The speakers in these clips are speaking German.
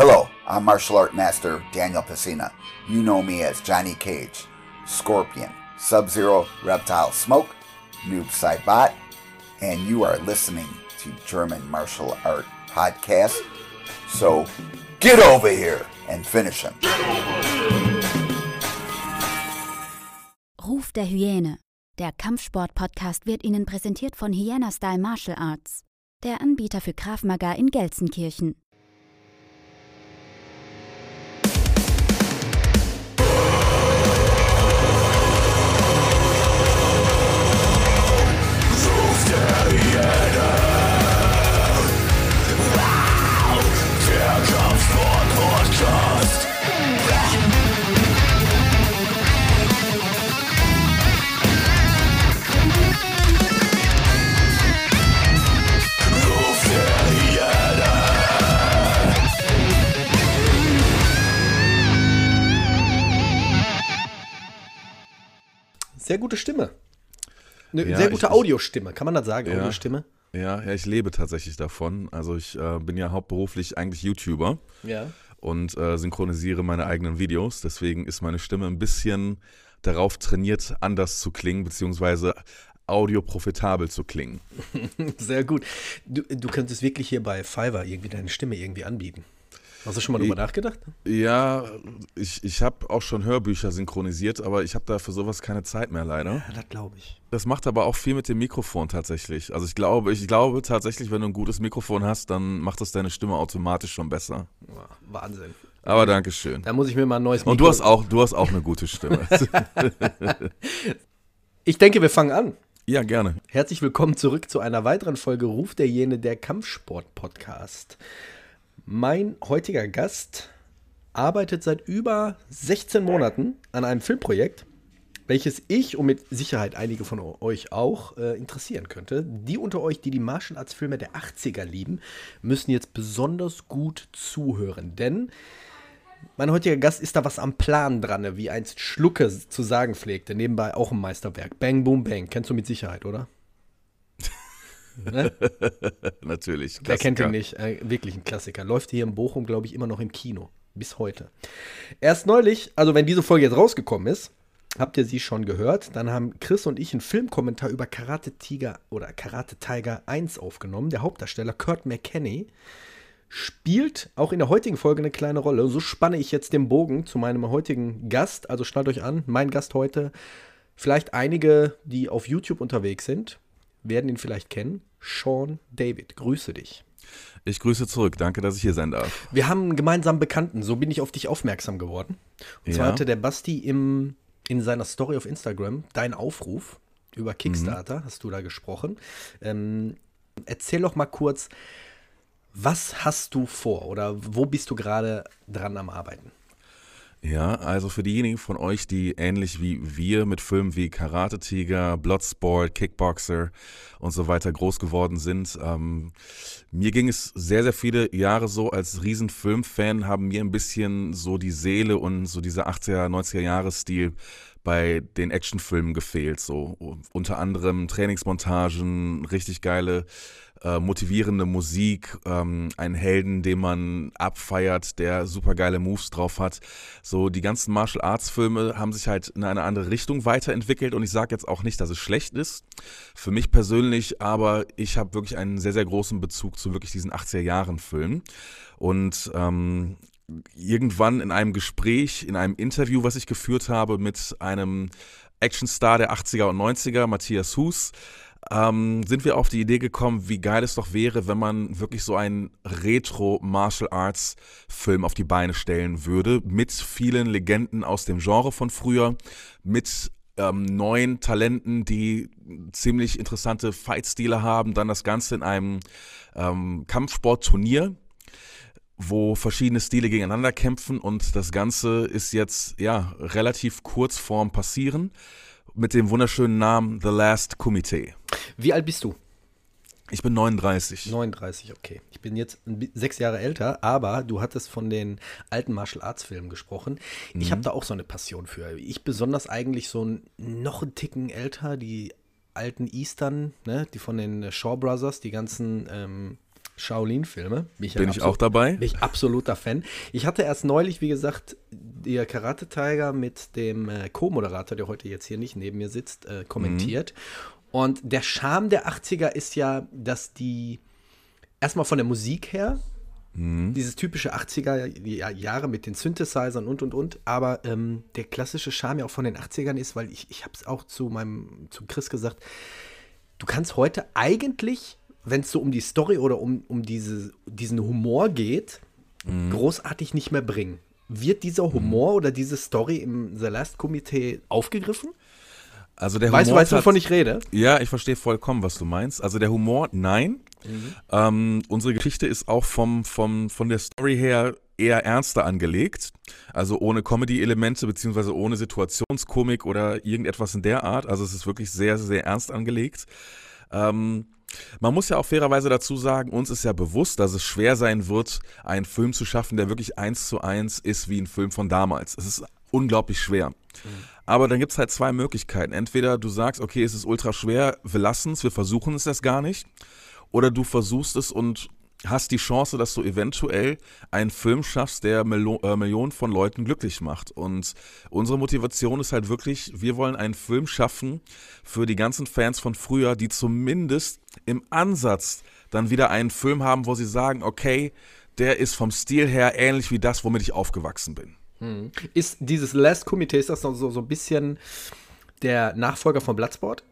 Hello, I'm martial art master Daniel Pesina. You know me as Johnny Cage, Scorpion, Sub Zero, Reptile Smoke, Noob Saibot, and you are listening to German Martial Art Podcast. So get over here and finish him. Ruf der Hyäne. Der Kampfsport-Podcast wird Ihnen präsentiert von Hyena Style Martial Arts, der Anbieter für Krav Maga in Gelsenkirchen. Sehr gute Stimme. Eine Ja, sehr gute ich- Audiostimme, kann man das sagen? Ja. Audiostimme? Ja, ja, ich lebe tatsächlich davon. Also ich äh, bin ja hauptberuflich eigentlich YouTuber Ja. und äh, synchronisiere meine eigenen Videos. Deswegen ist meine Stimme ein bisschen darauf trainiert, anders zu klingen, beziehungsweise audioprofitabel zu klingen. Sehr gut. Du, du könntest wirklich hier bei Fiverr irgendwie deine Stimme irgendwie anbieten. Hast du schon mal drüber nachgedacht? Ja, ich, ich habe auch schon Hörbücher synchronisiert, aber ich habe da für sowas keine Zeit mehr leider. Ja, das glaube ich. Das macht aber auch viel mit dem Mikrofon tatsächlich. Also ich glaube, ich glaube tatsächlich, wenn du ein gutes Mikrofon hast, dann macht das deine Stimme automatisch schon besser. Wahnsinn. Aber Dankeschön. Da muss ich mir mal ein neues Und du hast auch, du hast auch eine gute Stimme. Ich denke, wir fangen an. ja, gerne. Herzlich willkommen zurück zu einer weiteren Folge Ruf der Jene, der Kampfsport-Podcast. Mein heutiger Gast arbeitet seit über 16 Monaten an einem Filmprojekt, welches ich und mit Sicherheit einige von euch auch äh, interessieren könnte. Die unter euch, die die Martial Arts Filme der 80er lieben, müssen jetzt besonders gut zuhören, denn mein heutiger Gast ist da was am Plan dran, wie einst Schlucke zu sagen pflegte. Nebenbei auch ein Meisterwerk. Bang, boom, bang. Kennst du mit Sicherheit, oder? Ne? Natürlich. Wer kennt ihn nicht? Äh, wirklich ein Klassiker. Läuft hier in Bochum, glaube ich, immer noch im Kino. Bis heute. Erst neulich, also wenn diese Folge jetzt rausgekommen ist, habt ihr sie schon gehört, dann haben Chris und ich einen Filmkommentar über Karate Tiger oder Karate Tiger 1 aufgenommen. Der Hauptdarsteller Kurt McKenney spielt auch in der heutigen Folge eine kleine Rolle. So spanne ich jetzt den Bogen zu meinem heutigen Gast. Also schnallt euch an, mein Gast heute. Vielleicht einige, die auf YouTube unterwegs sind, werden ihn vielleicht kennen. Sean David, grüße dich. Ich grüße zurück. Danke, dass ich hier sein darf. Wir haben einen gemeinsamen Bekannten, so bin ich auf dich aufmerksam geworden. Und zwar Ja. hatte der Basti im, in seiner Story auf Instagram deinen Aufruf über Kickstarter, hast du da gesprochen. Ähm, erzähl doch mal kurz, was hast du vor oder wo bist du gerade dran am Arbeiten? Ja, also für diejenigen von euch, die ähnlich wie wir mit Filmen wie Karate Tiger, Bloodsport, Kickboxer und so weiter groß geworden sind, ähm, mir ging es sehr, sehr viele Jahre so, als Riesenfilmfan haben mir ein bisschen so die Seele und so dieser 80er, 90er Jahre Stil bei den Actionfilmen gefehlt. So unter anderem Trainingsmontagen, richtig geile äh, motivierende Musik, ähm, einen Helden, den man abfeiert, der super geile Moves drauf hat. So die ganzen Martial Arts Filme haben sich halt in eine andere Richtung weiterentwickelt und ich sage jetzt auch nicht, dass es schlecht ist. Für mich persönlich, aber ich habe wirklich einen sehr, sehr großen Bezug zu wirklich diesen 80er Jahren Filmen. Und ähm, irgendwann in einem Gespräch, in einem Interview, was ich geführt habe mit einem Actionstar der 80er und 90er, Matthias Hus, ähm, sind wir auf die Idee gekommen, wie geil es doch wäre, wenn man wirklich so einen Retro-Martial-Arts-Film auf die Beine stellen würde, mit vielen Legenden aus dem Genre von früher, mit ähm, neuen Talenten, die ziemlich interessante Fight-Stile haben, dann das Ganze in einem ähm, Kampfsportturnier wo verschiedene Stile gegeneinander kämpfen und das Ganze ist jetzt ja relativ kurz vorm Passieren mit dem wunderschönen Namen The Last Kumite. Wie alt bist du? Ich bin 39. 39, okay. Ich bin jetzt sechs Jahre älter, aber du hattest von den alten Martial Arts Filmen gesprochen. Ich habe da auch so eine Passion für. Ich besonders eigentlich so ein, noch einen Ticken älter, die alten Eastern, ne, die von den Shaw Brothers, die ganzen ähm, Shaolin-Filme. Bin, bin ich auch dabei? Bin ich absoluter Fan. Ich hatte erst neulich, wie gesagt, der Karate Tiger mit dem äh, Co-Moderator, der heute jetzt hier nicht neben mir sitzt, äh, kommentiert. Mhm. Und der Charme der 80er ist ja, dass die erstmal von der Musik her, mhm. dieses typische 80er Jahre mit den Synthesizern und und und, aber ähm, der klassische Charme ja auch von den 80ern ist, weil ich, ich habe es auch zu meinem, zu Chris gesagt, du kannst heute eigentlich, wenn es so um die Story oder um, um diese, diesen Humor geht, mhm. großartig nicht mehr bringen. Wird dieser Humor mhm. oder diese Story im The Last Komitee aufgegriffen? Also der Humor weißt du, weißt du, wovon ich rede? Ja, ich verstehe vollkommen, was du meinst. Also der Humor, nein. Mhm. Ähm, unsere Geschichte ist auch vom, vom, von der Story her eher ernster angelegt. Also ohne Comedy-Elemente beziehungsweise ohne Situationskomik oder irgendetwas in der Art. Also es ist wirklich sehr, sehr ernst angelegt. Ähm, man muss ja auch fairerweise dazu sagen, uns ist ja bewusst, dass es schwer sein wird, einen Film zu schaffen, der wirklich eins zu eins ist wie ein Film von damals. Es ist unglaublich schwer. Mhm. Aber dann gibt es halt zwei Möglichkeiten. Entweder du sagst, okay, es ist ultra schwer, wir lassen es, wir versuchen es das gar nicht. Oder du versuchst es und hast die Chance, dass du eventuell einen Film schaffst, der Milo äh, Millionen von Leuten glücklich macht. Und unsere Motivation ist halt wirklich, wir wollen einen Film schaffen für die ganzen Fans von früher, die zumindest im Ansatz dann wieder einen Film haben, wo sie sagen, okay, der ist vom Stil her ähnlich wie das, womit ich aufgewachsen bin. Hm. Ist dieses Last Committee, ist das so, so ein bisschen der Nachfolger von Bloodsport?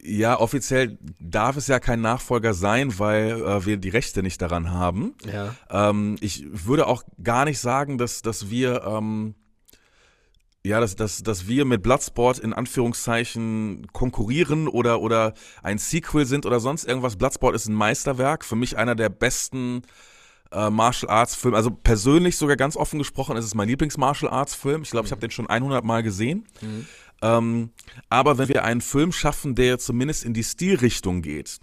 Ja, offiziell darf es ja kein Nachfolger sein, weil äh, wir die Rechte nicht daran haben. Ja. Ähm, ich würde auch gar nicht sagen, dass, dass wir ähm, ja, dass, dass, dass wir mit Bloodsport in Anführungszeichen konkurrieren oder, oder ein Sequel sind oder sonst irgendwas. Bloodsport ist ein Meisterwerk, für mich einer der besten äh, Martial Arts Film. Also persönlich sogar ganz offen gesprochen, ist es mein Lieblings-Martial Arts Film. Ich glaube, ich habe den schon 100 Mal gesehen. Mhm. Ähm, aber wenn wir einen Film schaffen, der zumindest in die Stilrichtung geht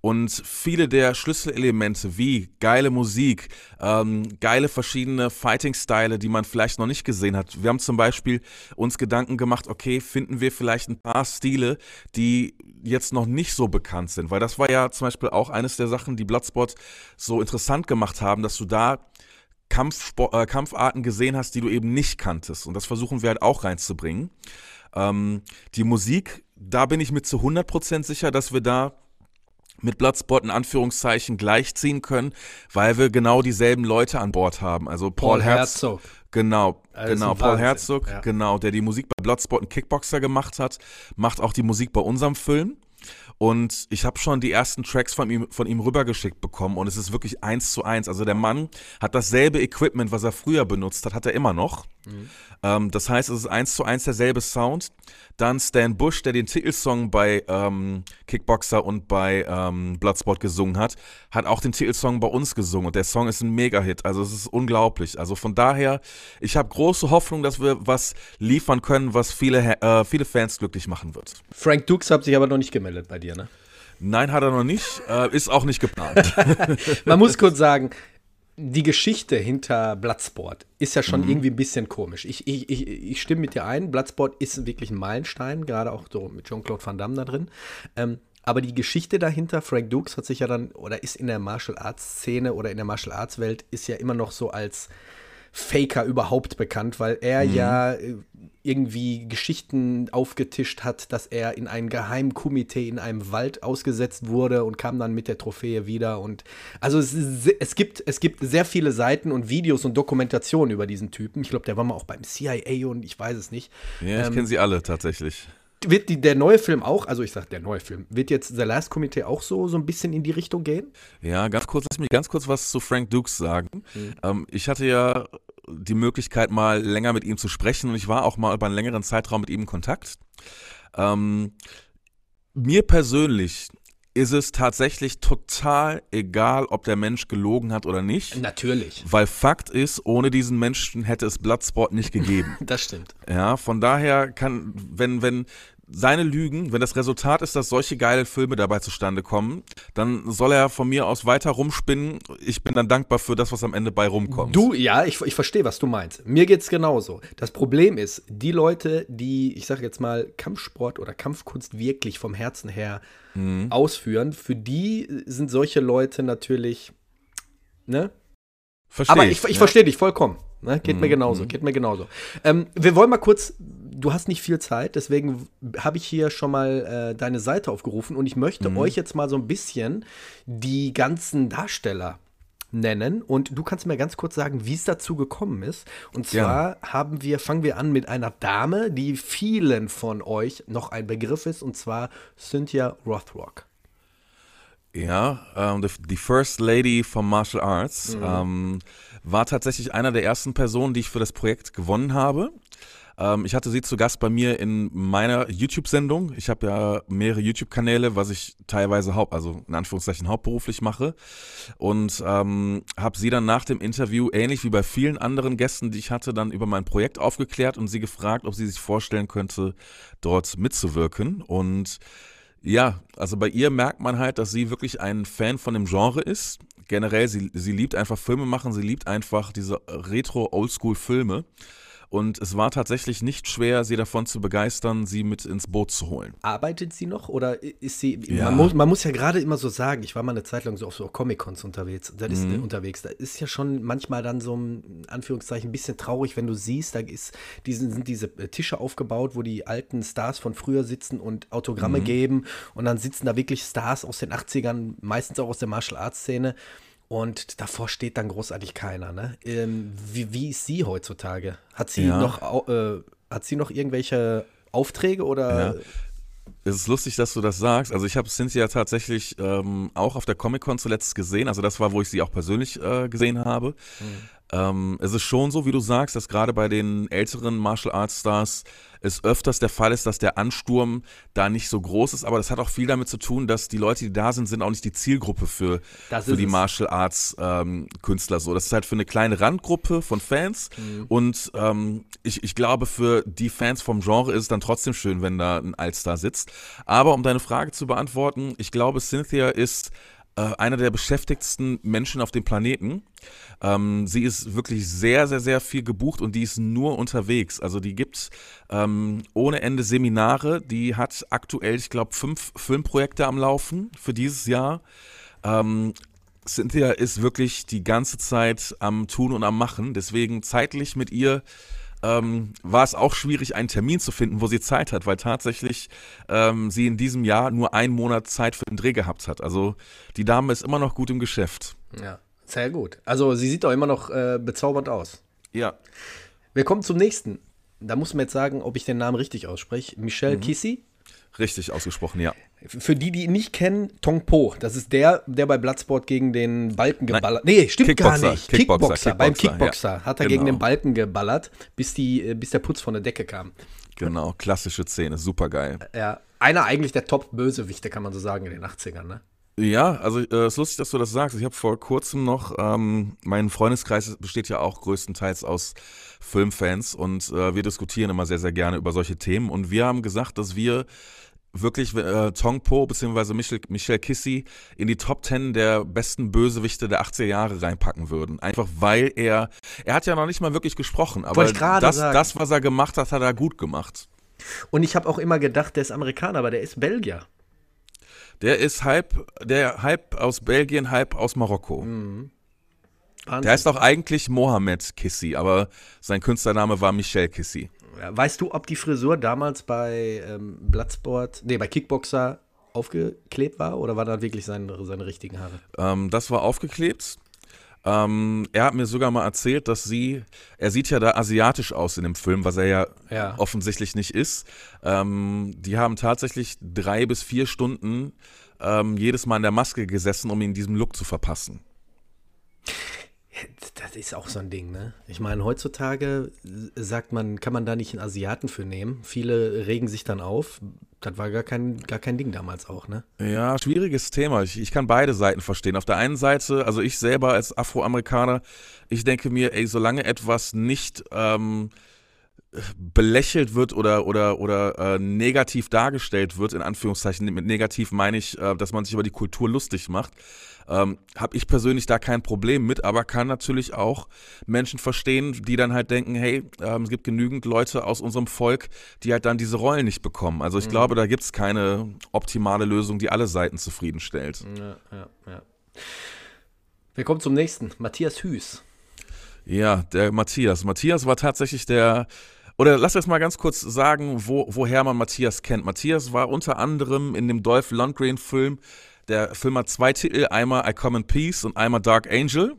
und viele der Schlüsselelemente wie geile Musik, ähm, geile verschiedene Fighting-Style, die man vielleicht noch nicht gesehen hat. Wir haben zum Beispiel uns Gedanken gemacht, okay, finden wir vielleicht ein paar Stile, die jetzt noch nicht so bekannt sind, weil das war ja zum Beispiel auch eines der Sachen, die Bloodspot so interessant gemacht haben, dass du da Kampfsport, äh, Kampfarten gesehen hast, die du eben nicht kanntest. Und das versuchen wir halt auch reinzubringen. Ähm, die Musik, da bin ich mir zu 100% sicher, dass wir da mit Bloodsport in Anführungszeichen gleichziehen können, weil wir genau dieselben Leute an Bord haben. Also Paul, Paul Herzog. Genau, also genau, Paul Wahnsinn. Herzog, ja. genau, der die Musik bei Bloodsport und Kickboxer gemacht hat, macht auch die Musik bei unserem Film. Und ich habe schon die ersten Tracks von ihm, von ihm rübergeschickt bekommen und es ist wirklich eins zu eins. Also der Mann hat dasselbe Equipment, was er früher benutzt hat, hat er immer noch. Mhm. Ähm, das heißt, es ist eins zu eins derselbe Sound. Dann Stan Bush, der den Titelsong bei ähm, Kickboxer und bei ähm, Bloodsport gesungen hat, hat auch den Titelsong bei uns gesungen und der Song ist ein Mega-Hit. Also es ist unglaublich. Also von daher, ich habe große Hoffnung, dass wir was liefern können, was viele, äh, viele Fans glücklich machen wird. Frank Dukes hat sich aber noch nicht gemeldet bei dir, ne? Nein, hat er noch nicht. Äh, ist auch nicht geplant. Man muss kurz sagen, die Geschichte hinter Bloodsport ist ja schon mhm. irgendwie ein bisschen komisch. Ich, ich, ich, ich, stimme mit dir ein, Bloodsport ist wirklich ein Meilenstein, gerade auch so mit Jean-Claude Van Damme da drin. Ähm, aber die Geschichte dahinter, Frank Dukes hat sich ja dann, oder ist in der Martial Arts Szene oder in der Martial Arts Welt, ist ja immer noch so als Faker überhaupt bekannt, weil er mhm. ja äh, irgendwie Geschichten aufgetischt hat, dass er in ein Geheimkomitee in einem Wald ausgesetzt wurde und kam dann mit der Trophäe wieder. Und also es, es, gibt, es gibt sehr viele Seiten und Videos und Dokumentationen über diesen Typen. Ich glaube, der war mal auch beim CIA und ich weiß es nicht. Ja, ich ähm, kenne sie alle tatsächlich. Wird die, der neue Film auch, also ich sag der neue Film, wird jetzt The Last Committee auch so, so ein bisschen in die Richtung gehen? Ja, ganz kurz, lass mich ganz kurz was zu Frank Dukes sagen. Mhm. Ähm, ich hatte ja die Möglichkeit, mal länger mit ihm zu sprechen und ich war auch mal über einen längeren Zeitraum mit ihm in Kontakt. Ähm, mir persönlich ist es tatsächlich total egal, ob der Mensch gelogen hat oder nicht. Natürlich. Weil Fakt ist, ohne diesen Menschen hätte es Bloodsport nicht gegeben. das stimmt. Ja, von daher kann, wenn, wenn seine Lügen, wenn das Resultat ist, dass solche geile Filme dabei zustande kommen, dann soll er von mir aus weiter rumspinnen. Ich bin dann dankbar für das, was am Ende bei rumkommt. Du, ja, ich, ich verstehe, was du meinst. Mir geht es genauso. Das Problem ist, die Leute, die, ich sage jetzt mal, Kampfsport oder Kampfkunst wirklich vom Herzen her mhm. ausführen, für die sind solche Leute natürlich, ne? Verstehe Aber ich, ich, ich ne? verstehe dich vollkommen. Ne? Geht mhm. mir genauso, mhm. geht mir genauso. Ähm, wir wollen mal kurz, du hast nicht viel Zeit, deswegen habe ich hier schon mal äh, deine Seite aufgerufen und ich möchte mhm. euch jetzt mal so ein bisschen die ganzen Darsteller nennen und du kannst mir ganz kurz sagen, wie es dazu gekommen ist. Und zwar ja. haben wir, fangen wir an mit einer Dame, die vielen von euch noch ein Begriff ist, und zwar Cynthia Rothrock. Ja, ähm, the, First Lady von Martial Arts. Mhm. Ähm, war tatsächlich einer der ersten Personen, die ich für das Projekt gewonnen habe. Ähm, ich hatte sie zu Gast bei mir in meiner YouTube-Sendung. Ich habe ja mehrere YouTube-Kanäle, was ich teilweise haupt, also in Anführungszeichen hauptberuflich mache. Und ähm, habe sie dann nach dem Interview, ähnlich wie bei vielen anderen Gästen, die ich hatte, dann über mein Projekt aufgeklärt und sie gefragt, ob sie sich vorstellen könnte, dort mitzuwirken. Und ja, also bei ihr merkt man halt, dass sie wirklich ein Fan von dem Genre ist generell, sie, sie liebt einfach Filme machen, sie liebt einfach diese Retro-Oldschool-Filme. Und es war tatsächlich nicht schwer, sie davon zu begeistern, sie mit ins Boot zu holen. Arbeitet sie noch oder ist sie. Ja. Man, muss, man muss ja gerade immer so sagen, ich war mal eine Zeit lang so auf so Comic-Cons unterwegs. Das ist, mhm. unterwegs. Da ist ja schon manchmal dann so ein Anführungszeichen ein bisschen traurig, wenn du siehst, da ist, diesen, sind diese Tische aufgebaut, wo die alten Stars von früher sitzen und Autogramme mhm. geben. Und dann sitzen da wirklich Stars aus den 80ern, meistens auch aus der Martial Arts-Szene. Und davor steht dann großartig keiner. Ne? Ähm, wie, wie ist sie heutzutage? Hat sie ja. noch äh, hat sie noch irgendwelche Aufträge oder? Ja. Es ist lustig, dass du das sagst. Also ich habe Cynthia tatsächlich ähm, auch auf der Comic-Con zuletzt gesehen. Also das war, wo ich sie auch persönlich äh, gesehen habe. Mhm. Ähm, es ist schon so, wie du sagst, dass gerade bei den älteren Martial Arts Stars es öfters der Fall ist, dass der Ansturm da nicht so groß ist. Aber das hat auch viel damit zu tun, dass die Leute, die da sind, sind auch nicht die Zielgruppe für, für die es. Martial Arts ähm, Künstler. So, das ist halt für eine kleine Randgruppe von Fans. Mhm. Und ähm, ich, ich glaube, für die Fans vom Genre ist es dann trotzdem schön, wenn da ein Altstar sitzt. Aber um deine Frage zu beantworten, ich glaube, Cynthia ist einer der beschäftigtsten Menschen auf dem Planeten. Ähm, sie ist wirklich sehr, sehr, sehr viel gebucht und die ist nur unterwegs. Also die gibt ähm, ohne Ende Seminare. Die hat aktuell, ich glaube, fünf Filmprojekte am Laufen für dieses Jahr. Ähm, Cynthia ist wirklich die ganze Zeit am Tun und am Machen. Deswegen zeitlich mit ihr ähm, war es auch schwierig, einen Termin zu finden, wo sie Zeit hat, weil tatsächlich ähm, sie in diesem Jahr nur einen Monat Zeit für den Dreh gehabt hat. Also die Dame ist immer noch gut im Geschäft. Ja, sehr gut. Also sie sieht doch immer noch äh, bezaubernd aus. Ja. Wir kommen zum nächsten. Da muss man jetzt sagen, ob ich den Namen richtig ausspreche. Michelle mhm. Kissy. Richtig ausgesprochen, ja. Für die, die ihn nicht kennen, Tong Po, das ist der, der bei Bloodsport gegen den Balken geballert. Nein, nee, stimmt Kickboxer, gar nicht. Kickboxer, Kickboxer, beim Kickboxer ja. hat er genau. gegen den Balken geballert, bis, die, äh, bis der Putz von der Decke kam. Genau, klassische Szene, super geil. Ja, einer eigentlich der Top-Bösewichte, kann man so sagen, in den 80ern, ne? Ja, also es äh, ist lustig, dass du das sagst. Ich habe vor kurzem noch, ähm, mein Freundeskreis besteht ja auch größtenteils aus Filmfans und äh, wir diskutieren immer sehr, sehr gerne über solche Themen. Und wir haben gesagt, dass wir wirklich äh, Tong Po bzw. Michel, Michel Kissy in die Top 10 der besten Bösewichte der 80er Jahre reinpacken würden. Einfach weil er, er hat ja noch nicht mal wirklich gesprochen, aber das, das, was er gemacht hat, hat er gut gemacht. Und ich habe auch immer gedacht, der ist Amerikaner, aber der ist Belgier. Der ist halb, der halb aus Belgien, halb aus Marokko. Mhm. Der heißt auch eigentlich Mohamed Kissy, aber sein Künstlername war Michel Kissy. Weißt du, ob die Frisur damals bei ähm, Bloodsport, nee, bei Kickboxer aufgeklebt war oder war da wirklich seine, seine richtigen Haare? Ähm, das war aufgeklebt. Ähm, er hat mir sogar mal erzählt, dass sie, er sieht ja da asiatisch aus in dem Film, was er ja, ja. offensichtlich nicht ist. Ähm, die haben tatsächlich drei bis vier Stunden ähm, jedes Mal in der Maske gesessen, um ihn diesem Look zu verpassen. Das ist auch so ein Ding, ne? Ich meine, heutzutage sagt man, kann man da nicht einen Asiaten für nehmen. Viele regen sich dann auf. Das war gar kein, gar kein Ding damals auch, ne? Ja, schwieriges Thema. Ich, ich kann beide Seiten verstehen. Auf der einen Seite, also ich selber als Afroamerikaner, ich denke mir, ey, solange etwas nicht ähm, belächelt wird oder oder oder äh, negativ dargestellt wird in Anführungszeichen mit negativ meine ich äh, dass man sich über die Kultur lustig macht ähm, habe ich persönlich da kein Problem mit aber kann natürlich auch Menschen verstehen die dann halt denken hey ähm, es gibt genügend Leute aus unserem Volk die halt dann diese Rollen nicht bekommen also ich mhm. glaube da gibt es keine optimale Lösung die alle Seiten zufriedenstellt ja, ja, ja. wir kommen zum nächsten Matthias Hüß ja, der Matthias. Matthias war tatsächlich der oder lass uns mal ganz kurz sagen, wo, woher man Matthias kennt. Matthias war unter anderem in dem Dolph Lundgren-Film. Der Film hat zwei Titel, einmal I Come in Peace und einmal Dark Angel.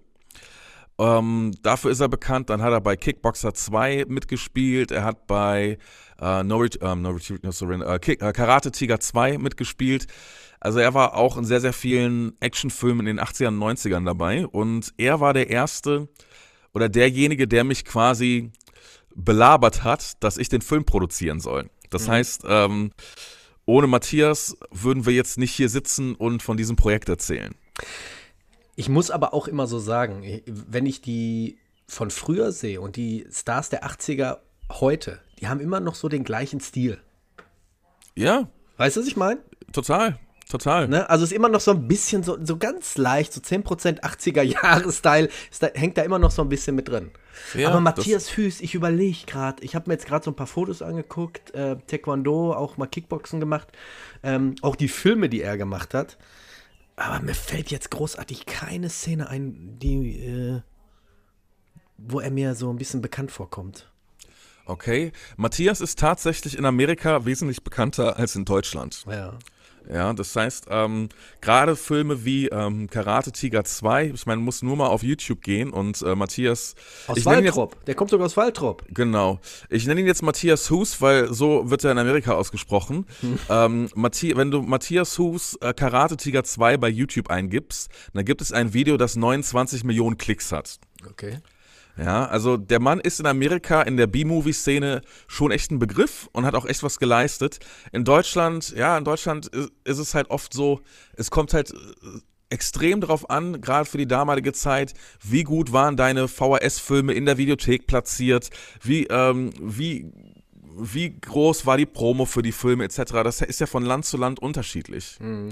Ähm, dafür ist er bekannt. Dann hat er bei Kickboxer 2 mitgespielt. Er hat bei äh, no, ähm, no, no äh, Kick, äh, Karate Tiger 2 mitgespielt. Also er war auch in sehr, sehr vielen Actionfilmen in den 80ern und 90ern dabei. Und er war der Erste oder derjenige, der mich quasi belabert hat, dass ich den Film produzieren soll. Das mhm. heißt, ähm, ohne Matthias würden wir jetzt nicht hier sitzen und von diesem Projekt erzählen. Ich muss aber auch immer so sagen, wenn ich die von früher sehe und die Stars der 80er heute, die haben immer noch so den gleichen Stil. Ja. Weißt du, was ich meine? Total. Total. Ne? Also ist immer noch so ein bisschen so, so ganz leicht, so 10% 80er-Jahre-Style, da, hängt da immer noch so ein bisschen mit drin. Ja, Aber Matthias Hüß, ich überlege gerade, ich habe mir jetzt gerade so ein paar Fotos angeguckt, äh, Taekwondo, auch mal Kickboxen gemacht, ähm, auch die Filme, die er gemacht hat. Aber mir fällt jetzt großartig keine Szene ein, die, äh, wo er mir so ein bisschen bekannt vorkommt. Okay, Matthias ist tatsächlich in Amerika wesentlich bekannter als in Deutschland. Ja. Ja, das heißt, ähm, gerade Filme wie ähm, Karate Tiger 2, ich meine, muss nur mal auf YouTube gehen und äh, Matthias. Aus Waltrop, der kommt sogar aus Waltrop. Genau. Ich nenne ihn jetzt Matthias Hus, weil so wird er in Amerika ausgesprochen. Hm. Ähm, Mathi wenn du Matthias Hus äh, Karate Tiger 2 bei YouTube eingibst, dann gibt es ein Video, das 29 Millionen Klicks hat. Okay. Ja, also der Mann ist in Amerika in der B-Movie-Szene schon echt ein Begriff und hat auch echt was geleistet. In Deutschland, ja, in Deutschland ist, es halt oft so, es kommt halt äh, extrem darauf an, gerade für die damalige Zeit, wie gut waren deine VHS-Filme in der Videothek platziert, wie, ähm, wie, wie groß war die Promo für die Filme etc. Das ist ja von Land zu Land unterschiedlich. Mhm.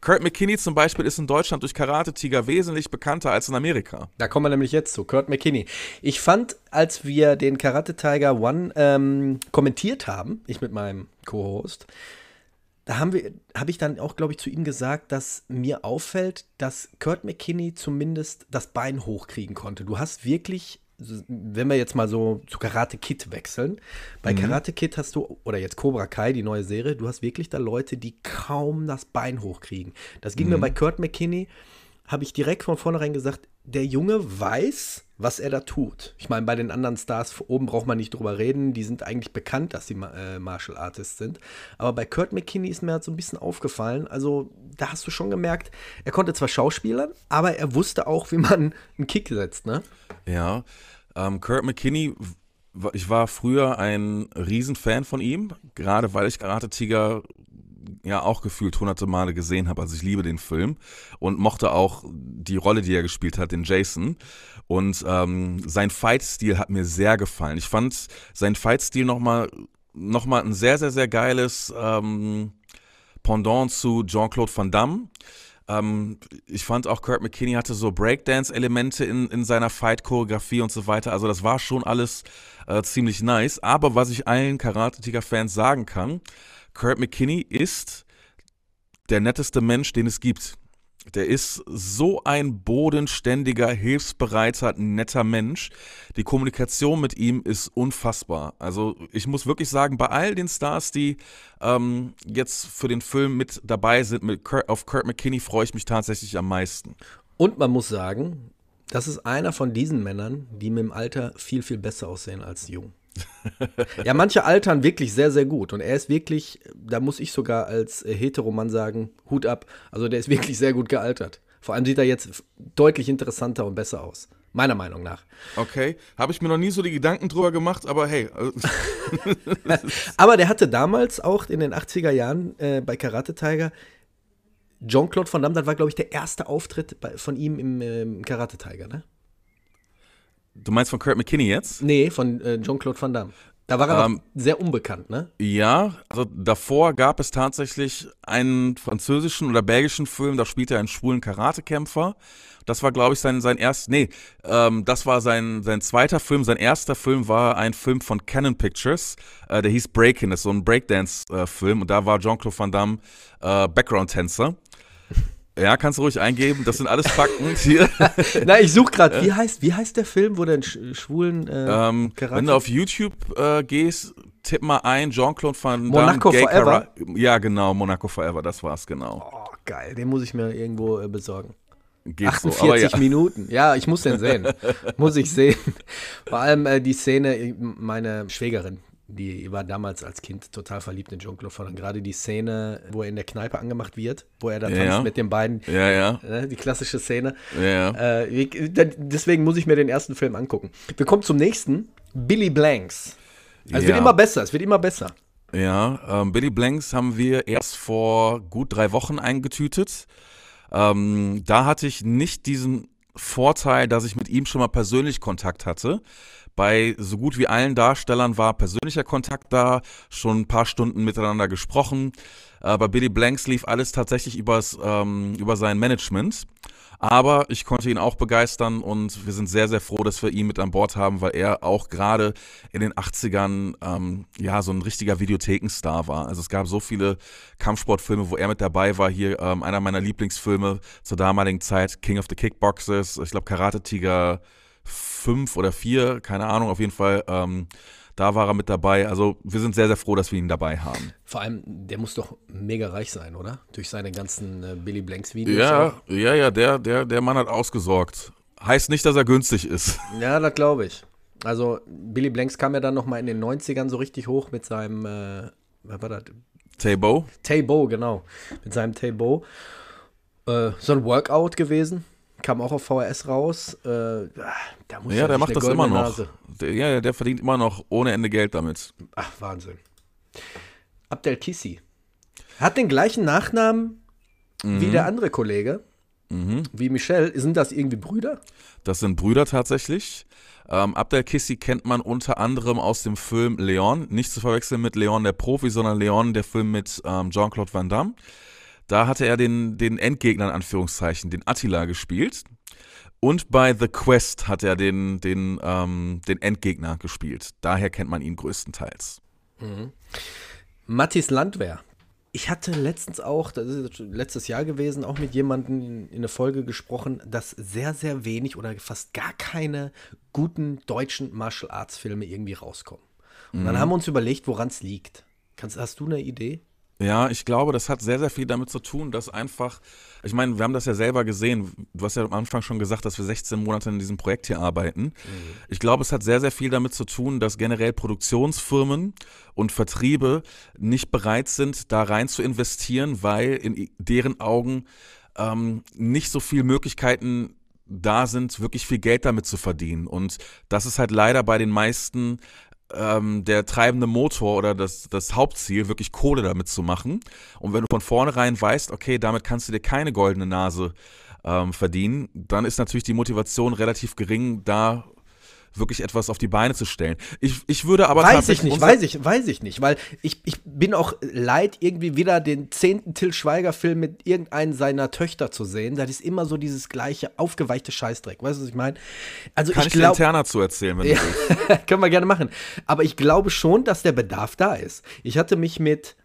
Kurt McKinney zum Beispiel ist in Deutschland durch Karate Tiger wesentlich bekannter als in Amerika. Da kommen wir nämlich jetzt zu. Kurt McKinney. Ich fand, als wir den Karate Tiger One ähm, kommentiert haben, ich mit meinem Co-Host, da habe hab ich dann auch, glaube ich, zu ihm gesagt, dass mir auffällt, dass Kurt McKinney zumindest das Bein hochkriegen konnte. Du hast wirklich wenn wir jetzt mal so zu Karate Kid wechseln, bei mhm. Karate Kid hast du, oder jetzt Cobra Kai, die neue Serie, du hast wirklich da Leute, die kaum das Bein hochkriegen. Das ging mhm. mir bei Kurt McKinney, habe ich direkt von vornherein gesagt, der Junge weiß, was er da tut. Ich meine, bei den anderen Stars oben braucht man nicht drüber reden, die sind eigentlich bekannt, dass sie äh, Martial Artists sind. Aber bei Kurt McKinney ist mir halt so ein bisschen aufgefallen, also da hast du schon gemerkt, er konnte zwar Schauspielern, aber er wusste auch, wie man einen Kick setzt, ne? Ja, ähm, Kurt McKinney, ich war früher ein Riesenfan von ihm, gerade weil ich Karate Tiger ja auch gefühlt hunderte Male gesehen habe. Also ich liebe den Film und mochte auch die Rolle, die er gespielt hat, den Jason. Und ähm, sein Fight-Stil hat mir sehr gefallen. Ich fand sein Fight-Stil nochmal noch mal ein sehr, sehr, sehr geiles ähm, Pendant zu Jean-Claude Van Damme. Ähm, ich fand auch Kurt McKinney hatte so Breakdance-Elemente in, in seiner Fight-Choreografie und so weiter. Also das war schon alles äh, ziemlich nice. Aber was ich allen Karate-Tiger-Fans sagen kann, Kurt McKinney ist der netteste Mensch, den es gibt. Der ist so ein bodenständiger, hilfsbereiter, netter Mensch. Die Kommunikation mit ihm ist unfassbar. Also ich muss wirklich sagen, bei all den Stars, die ähm, jetzt für den Film mit dabei sind, mit Kurt, auf Kurt McKinney freue ich mich tatsächlich am meisten. Und man muss sagen, das ist einer von diesen Männern, die mit dem Alter viel, viel besser aussehen als jung. ja, manche altern wirklich sehr, sehr gut. Und er ist wirklich, da muss ich sogar als äh, Heteroman sagen, Hut ab. Also der ist wirklich sehr gut gealtert. Vor allem sieht er jetzt deutlich interessanter und besser aus. Meiner Meinung nach. Okay, habe ich mir noch nie so die Gedanken drüber gemacht, aber hey. Äh, aber der hatte damals auch in den 80er Jahren äh, bei Karate Tiger Jean-Claude Van Damme, das war, glaube ich, der erste Auftritt bei, von ihm im äh, Karate Tiger, ne? Du meinst von Kurt McKinney jetzt? Nee, von äh, Jean-Claude Van Damme. Da war er ähm, sehr unbekannt, ne? Ja, also davor gab es tatsächlich einen französischen oder belgischen Film, da spielte er einen schwulen Karatekämpfer. Das war, glaube ich, sein, sein erst, nee, ähm, das war sein, sein zweiter Film. Sein erster Film war ein Film von Canon Pictures, äh, der hieß Breakin', das ist so ein Breakdance-Film. Äh, und da war Jean-Claude Van Damme äh, Background-Tänzer. Ja, kannst du ruhig eingeben. Das sind alles Fakten hier. Na, ich suche gerade. Wie heißt, wie heißt der Film, wo einen schwulen äh, ähm, Wenn du auf YouTube äh, gehst, tipp mal ein Jean-Claude Van Damme. Monaco Gay Forever. Kara ja, genau. Monaco Forever. Das war's genau. Oh, geil. Den muss ich mir irgendwo äh, besorgen. Geht 48 so, ja. Minuten. Ja, ich muss den sehen. muss ich sehen. Vor allem äh, die Szene, meine Schwägerin, die war damals als Kind total verliebt in Jean-Claude Van Gerade die Szene, wo er in der Kneipe angemacht wird, wo er da tanzt ja. mit den beiden. Ja, ja. Ne, die klassische Szene. Ja, ja. Äh, deswegen muss ich mir den ersten Film angucken. Wir kommen zum nächsten. Billy Blanks. Also es wird immer besser, es wird immer besser. Ja, ähm, Billy Blanks haben wir erst vor gut drei Wochen eingetütet. Ähm, da hatte ich nicht diesen Vorteil, dass ich mit ihm schon mal persönlich Kontakt hatte. Bei so gut wie allen Darstellern war persönlicher Kontakt da, schon ein paar Stunden miteinander gesprochen. Äh, bei Billy Blanks lief alles tatsächlich übers, ähm, über sein Management. Aber ich konnte ihn auch begeistern und wir sind sehr, sehr froh, dass wir ihn mit an Bord haben, weil er auch gerade in den 80ern ähm, ja so ein richtiger Videothekenstar war. Also es gab so viele Kampfsportfilme, wo er mit dabei war. Hier ähm, einer meiner Lieblingsfilme zur damaligen Zeit, King of the Kickboxers, ich glaube Karate Tiger 5 oder 4, keine Ahnung, auf jeden Fall. Ähm, da war er mit dabei. Also wir sind sehr, sehr froh, dass wir ihn dabei haben. Vor allem, der muss doch mega reich sein, oder? Durch seine ganzen äh, Billy Blanks Videos. Ja, auch. ja, ja, der, der, der Mann hat ausgesorgt. Heißt nicht, dass er günstig ist. Ja, das glaube ich. Also Billy Blanks kam ja dann nochmal in den 90ern so richtig hoch mit seinem, äh, was war das? Tabo. Tabo, genau. Mit seinem Tabo. Äh, so ein Workout gewesen. Kam auch auf VHS raus. Äh, da muss ja, der macht das immer noch. Der, ja, der verdient immer noch ohne Ende Geld damit. Ach, Wahnsinn. Abdel Kissi. Hat den gleichen Nachnamen mhm. wie der andere Kollege. Mhm. Wie Michel. Sind das irgendwie Brüder? Das sind Brüder tatsächlich. Ähm, Abdel Kissi kennt man unter anderem aus dem Film Leon. Nicht zu verwechseln mit Leon der Profi, sondern Leon der Film mit ähm, Jean-Claude Van Damme. Da hatte er den, den Endgegner in Anführungszeichen, den Attila gespielt. Und bei The Quest hat er den, den, ähm, den Endgegner gespielt. Daher kennt man ihn größtenteils. Mhm. Mattis Landwehr. Ich hatte letztens auch, das ist letztes Jahr gewesen, auch mit jemandem in, einer Folge gesprochen, dass sehr, sehr wenig oder fast gar keine guten deutschen Martial Arts Filme irgendwie rauskommen. Und mhm. dann haben wir uns überlegt, woran es liegt. Kannst, hast du eine Idee? Ja, ich glaube, das hat sehr, sehr viel damit zu tun, dass einfach, ich meine, wir haben das ja selber gesehen. Du hast ja am Anfang schon gesagt, dass wir 16 Monate in diesem Projekt hier arbeiten. Mhm. Ich glaube, es hat sehr, sehr viel damit zu tun, dass generell Produktionsfirmen und Vertriebe nicht bereit sind, da rein zu investieren, weil in deren Augen ähm, nicht so viele Möglichkeiten da sind, wirklich viel Geld damit zu verdienen. Und das ist halt leider bei den meisten ähm, der treibende Motor oder das, das Hauptziel, wirklich Kohle damit zu machen. Und wenn du von vornherein weißt, okay, damit kannst du dir keine goldene Nase ähm, verdienen, dann ist natürlich die Motivation relativ gering, da wirklich etwas auf die Beine zu stellen. Ich, ich würde aber Weiß ich nicht, weiß ich, weiß ich nicht, weil ich, ich bin auch leid, irgendwie wieder den zehnten Till Schweiger-Film mit irgendeinen seiner Töchter zu sehen. Das ist immer so dieses gleiche aufgeweichte Scheißdreck. Weißt du, was ich meine? Also Kann ich, ich glaub, dir interner zu erzählen, wenn ja, du willst. Können wir gerne machen. Aber ich glaube schon, dass der Bedarf da ist. Ich hatte mich mit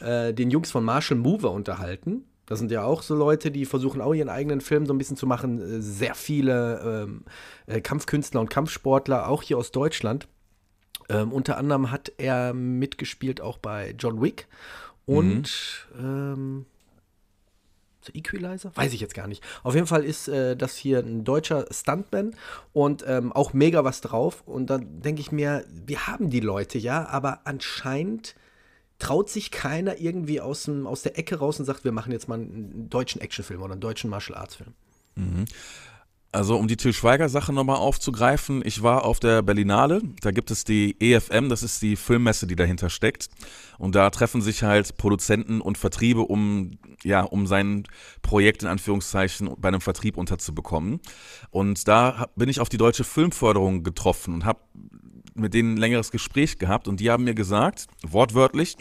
äh, den Jungs von Marshall Mover unterhalten das sind ja auch so Leute, die versuchen auch ihren eigenen Film so ein bisschen zu machen. Äh, sehr viele ähm, äh, Kampfkünstler und Kampfsportler, auch hier aus Deutschland. Ähm, unter anderem hat er mitgespielt auch bei John Wick und mhm. ähm, Equalizer? Weiß ich jetzt gar nicht. Auf jeden Fall ist äh, das hier ein deutscher Stuntman und ähm, auch mega was drauf. Und dann denke ich mir, wir haben die Leute ja, aber anscheinend traut sich keiner irgendwie aus, dem, aus der Ecke raus und sagt, wir machen jetzt mal einen deutschen Actionfilm oder einen deutschen Martial Arts Film. Mhm. Also um die Til Schweiger-Sache nochmal aufzugreifen, ich war auf der Berlinale, da gibt es die EFM, das ist die Filmmesse, die dahinter steckt. Und da treffen sich halt Produzenten und Vertriebe, um, ja, um sein Projekt in Anführungszeichen bei einem Vertrieb unterzubekommen. Und da bin ich auf die deutsche Filmförderung getroffen und habe mit denen ein längeres Gespräch gehabt und die haben mir gesagt, wortwörtlich,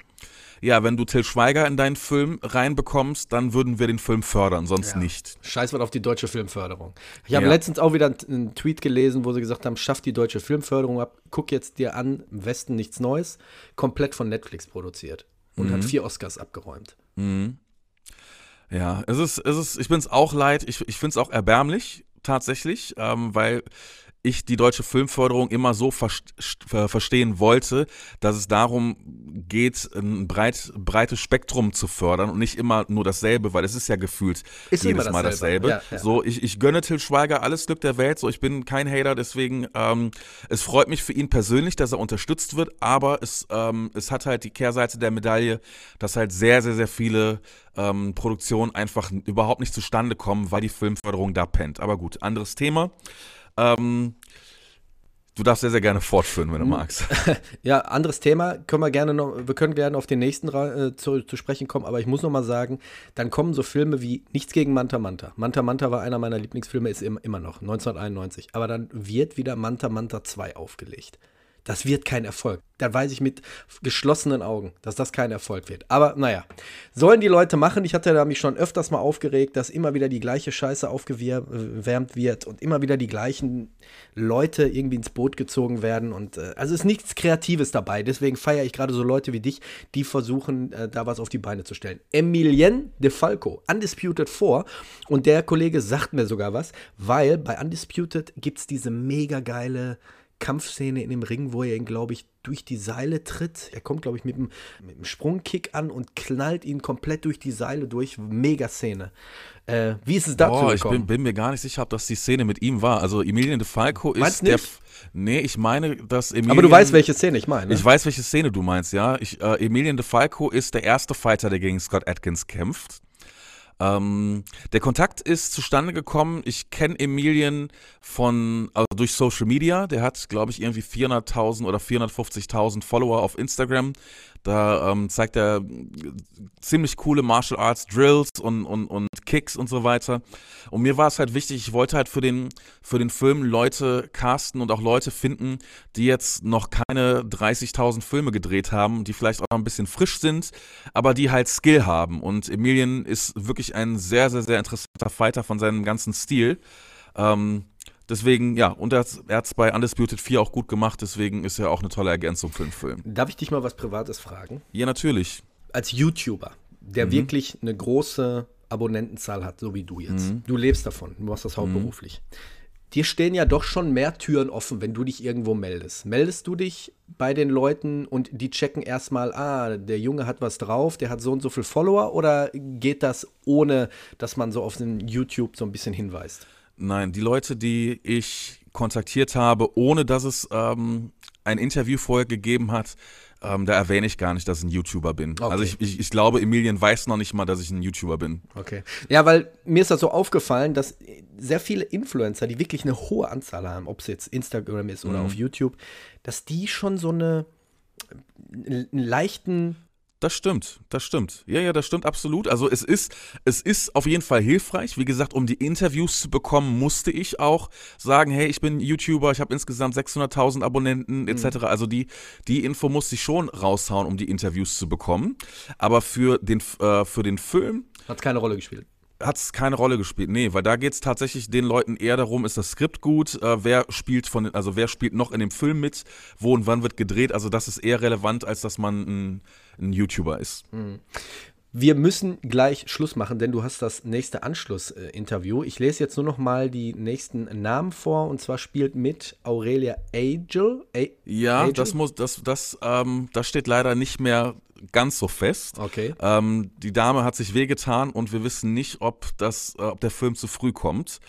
ja, wenn du Till Schweiger in deinen Film reinbekommst, dann würden wir den Film fördern, sonst Ja. nicht. Scheiß was auf die deutsche Filmförderung. Ich habe Ja. letztens auch wieder einen, Tweet gelesen, wo sie gesagt haben, schaff die deutsche Filmförderung ab, guck jetzt dir an, im Westen nichts Neues, komplett von Netflix produziert und Mhm. hat vier Oscars abgeräumt. Ja, es ist, es ist, ich bin es auch leid, ich, ich finde es auch erbärmlich, tatsächlich, ähm, weil ich die deutsche Filmförderung immer so verst ver verstehen wollte, dass es darum geht, ein breit, breites Spektrum zu fördern und nicht immer nur dasselbe, weil es ist ja gefühlt Ist jedes immer Mal dasselbe, dasselbe. ja, ja. So, ich, ich gönne Till Schweiger alles Glück der Welt, so ich bin kein Hater, deswegen ähm, es freut mich für ihn persönlich, dass er unterstützt wird, aber es, ähm, es hat halt die Kehrseite der Medaille, dass halt sehr, sehr, sehr viele ähm, Produktionen einfach überhaupt nicht zustande kommen, weil die Filmförderung da pennt. Aber gut, anderes Thema. Ähm, du darfst sehr, sehr gerne fortführen, wenn du magst. Ja, anderes Thema, können wir gerne noch, wir können gerne auf den nächsten äh, zu, zu sprechen kommen, aber ich muss noch mal sagen, dann kommen so Filme wie Nichts gegen Manta Manta. Manta Manta war einer meiner Lieblingsfilme, ist im, immer noch, 1991. Aber dann wird wieder Manta Manta 2 aufgelegt. Das wird kein Erfolg. Da weiß ich mit geschlossenen Augen, dass das kein Erfolg wird. Aber naja, sollen die Leute machen. Ich hatte da mich schon öfters mal aufgeregt, dass immer wieder die gleiche Scheiße aufgewärmt wird und immer wieder die gleichen Leute irgendwie ins Boot gezogen werden. Und äh, also ist nichts Kreatives dabei. Deswegen feiere ich gerade so Leute wie dich, die versuchen, äh, da was auf die Beine zu stellen. Emilien De Falco, Undisputed 4. Und der Kollege sagt mir sogar was, weil bei Undisputed gibt es diese mega geile Kampfszene in dem Ring, wo er ihn, glaube ich, durch die Seile tritt. Er kommt, glaube ich, mit einem, mit einem Sprungkick an und knallt ihn komplett durch die Seile durch. Mega Szene. Äh, wie ist es dazu Boah, ich gekommen? bin, bin mir gar nicht sicher, ob das die Szene mit ihm war. Also Emilien de Falco ist Meinst der. nicht? Nee, ich meine, dass Emilien. Aber du weißt, welche Szene ich meine. Ne? Ich weiß, welche Szene du meinst, ja. Ich, äh, Emilien de Falco ist der erste Fighter, der gegen Scott Atkins kämpft. Ähm, der Kontakt ist zustande gekommen. Ich kenne Emilien von, also durch Social Media. Der hat, glaube ich, irgendwie 400.000 oder 450.000 Follower auf Instagram. Da ähm, zeigt er ziemlich coole Martial Arts Drills und, und, und Kicks und so weiter. Und mir war es halt wichtig, ich wollte halt für den, für den Film Leute casten und auch Leute finden, die jetzt noch keine 30.000 Filme gedreht haben, die vielleicht auch noch ein bisschen frisch sind, aber die halt Skill haben. Und Emilien ist wirklich ein sehr, sehr, sehr interessanter Fighter von seinem ganzen Stil. Ähm, deswegen, ja, und er hat es bei Undisputed 4 auch gut gemacht, deswegen ist er auch eine tolle Ergänzung für den Film. Darf ich dich mal was Privates fragen? Ja, natürlich. Als YouTuber, der wirklich eine große Abonnentenzahl hat, so wie du jetzt. Du lebst davon, du machst das hauptberuflich. Dir stehen ja doch schon mehr Türen offen, wenn du dich irgendwo meldest. Meldest du dich bei den Leuten und die checken erstmal, ah, der Junge hat was drauf, der hat so und so viel Follower oder geht das ohne, dass man so auf den YouTube so ein bisschen hinweist? Nein, die Leute, die ich kontaktiert habe, ohne dass es ähm, ein Interview vorher gegeben hat, ähm, da erwähne ich gar nicht, dass ich ein YouTuber bin. Okay. Also ich, ich, ich glaube, Emilien weiß noch nicht mal, dass ich ein YouTuber bin. Okay. Ja, weil mir ist das so aufgefallen, dass sehr viele Influencer, die wirklich eine hohe Anzahl haben, ob es jetzt Instagram ist oder auf YouTube, dass die schon so eine einen leichten Das stimmt, das stimmt. Ja, ja, das stimmt absolut. Also es ist, es ist auf jeden Fall hilfreich. Wie gesagt, um die Interviews zu bekommen, musste ich auch sagen, hey, ich bin YouTuber, ich habe insgesamt 600.000 Abonnenten etc. Also die, die Info musste ich schon raushauen, um die Interviews zu bekommen. Aber für den, äh, für den Film hat keine Rolle gespielt. hat es keine Rolle gespielt. Nee, weil da geht es tatsächlich den Leuten eher darum, ist das Skript gut, äh, wer spielt von, also wer spielt noch in dem Film mit, wo und wann wird gedreht. Also das ist eher relevant, als dass man ein, ein YouTuber ist. Wir müssen gleich Schluss machen, denn du hast das nächste Anschlussinterview. Ich lese jetzt nur noch mal die nächsten Namen vor und zwar spielt mit Aurelia Agel. A Ja, Agel? das muss, das, das, ähm, das steht leider nicht mehr ganz so fest. Okay. Ähm, die Dame hat sich wehgetan und wir wissen nicht, ob das, äh, ob der Film zu früh kommt.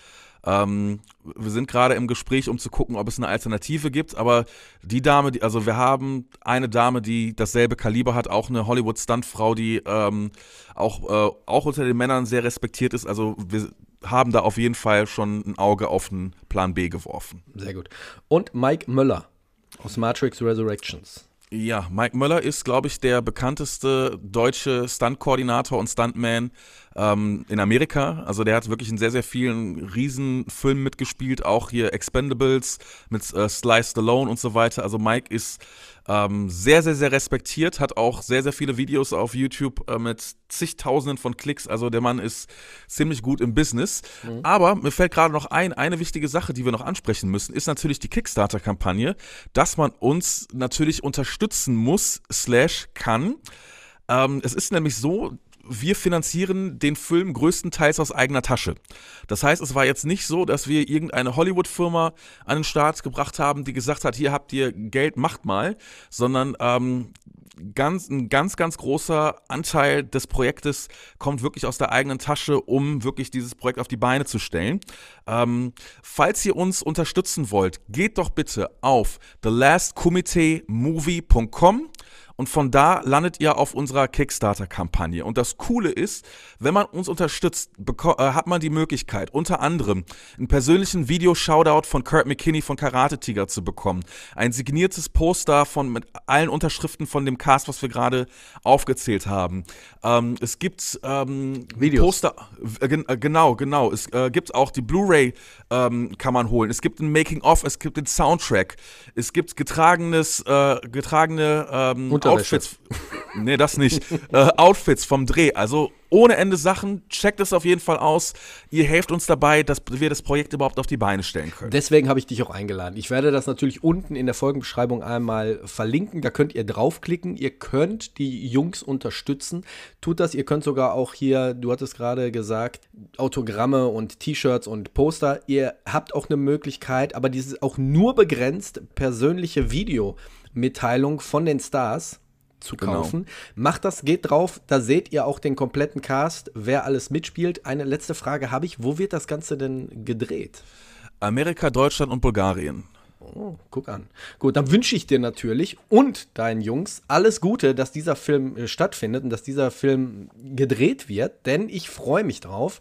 Ähm, wir sind gerade im Gespräch, um zu gucken, ob es eine Alternative gibt. Aber die Dame, die, also wir haben eine Dame, die dasselbe Kaliber hat, auch eine Hollywood-Stuntfrau, die ähm, auch, äh, auch unter den Männern sehr respektiert ist. Also wir haben da auf jeden Fall schon ein Auge auf einen Plan B geworfen. Sehr gut. Und Mike Möller aus Matrix Resurrections. Ja, Mike Möller ist, glaube ich, der bekannteste deutsche Stunt-Koordinator und Stuntman ähm, in Amerika. Also der hat wirklich in sehr, sehr vielen Riesenfilmen mitgespielt, auch hier Expendables mit äh, Sly Stallone und so weiter. Also Mike ist ähm, sehr, sehr, sehr respektiert, hat auch sehr, sehr viele Videos auf YouTube äh, mit zigtausenden von Klicks. Also der Mann ist ziemlich gut im Business. Mhm. Aber mir fällt gerade noch ein, eine wichtige Sache, die wir noch ansprechen müssen, ist natürlich die Kickstarter-Kampagne, dass man uns natürlich unterstützen muss, slash kann. Ähm, es ist nämlich so, wir finanzieren den Film größtenteils aus eigener Tasche. Das heißt, es war jetzt nicht so, dass wir irgendeine Hollywood-Firma an den Start gebracht haben, die gesagt hat, hier habt ihr Geld, macht mal, sondern ähm, ganz, ein ganz, ganz großer Anteil des Projektes kommt wirklich aus der eigenen Tasche, um wirklich dieses Projekt auf die Beine zu stellen. Ähm, falls ihr uns unterstützen wollt, geht doch bitte auf thelastcommitteemovie.com und von da landet ihr auf unserer Kickstarter-Kampagne. Und das Coole ist, wenn man uns unterstützt, äh, hat man die Möglichkeit, unter anderem einen persönlichen Video-Shoutout von Kurt McKinney von Karate Tiger zu bekommen. Ein signiertes Poster von mit allen Unterschriften von dem Cast, was wir gerade aufgezählt haben. Ähm, es gibt ähm, Videos. Poster, äh, äh, genau, genau. Es äh, gibt auch die Blu-ray, ähm, kann man holen. Es gibt ein Making-of, es gibt den Soundtrack, es gibt getragenes, äh, getragene ähm, Outfits. nee, das nicht. äh, Outfits vom Dreh. Also ohne Ende Sachen. Checkt es auf jeden Fall aus. Ihr helft uns dabei, dass wir das Projekt überhaupt auf die Beine stellen können. Deswegen habe ich dich auch eingeladen. Ich werde das natürlich unten in der Folgenbeschreibung einmal verlinken. Da könnt ihr draufklicken. Ihr könnt die Jungs unterstützen. Tut das. Ihr könnt sogar auch hier, du hattest gerade gesagt, Autogramme und T-Shirts und Poster. Ihr habt auch eine Möglichkeit, aber dieses auch nur begrenzt persönliche Videomitteilung von den Stars zu genau. kaufen. Genau. Macht das, geht drauf, da seht ihr auch den kompletten Cast, wer alles mitspielt. Eine letzte Frage habe ich, wo wird das Ganze denn gedreht? Amerika, Deutschland und Bulgarien. Oh, guck an. Gut, dann wünsche ich dir natürlich und deinen Jungs alles Gute, dass dieser Film äh, stattfindet und dass dieser Film gedreht wird, denn ich freue mich drauf.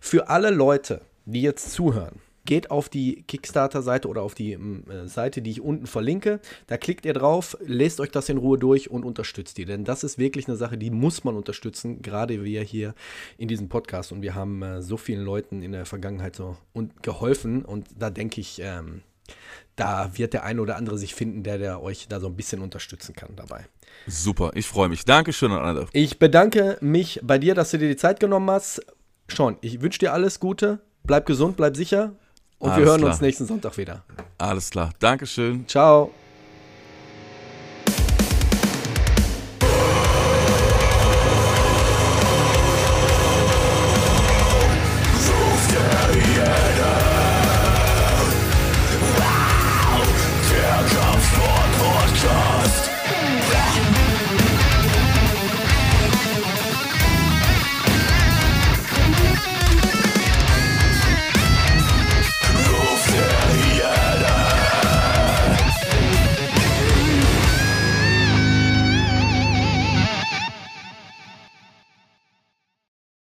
Für alle Leute, die jetzt zuhören, geht auf die Kickstarter-Seite oder auf die äh, Seite, die ich unten verlinke. Da klickt ihr drauf, lest euch das in Ruhe durch und unterstützt die. Denn das ist wirklich eine Sache, die muss man unterstützen, gerade wir hier in diesem Podcast. Und wir haben äh, so vielen Leuten in der Vergangenheit so und geholfen. Und da denke ich, ähm, da wird der eine oder andere sich finden, der, der euch da so ein bisschen unterstützen kann dabei. Super, ich freue mich. Dankeschön an alle. Ich bedanke mich bei dir, dass du dir die Zeit genommen hast. Sean, ich wünsche dir alles Gute. Bleib gesund, bleib sicher und Alles wir hören klar. uns nächsten Sonntag wieder. Alles klar. Dankeschön. Ciao.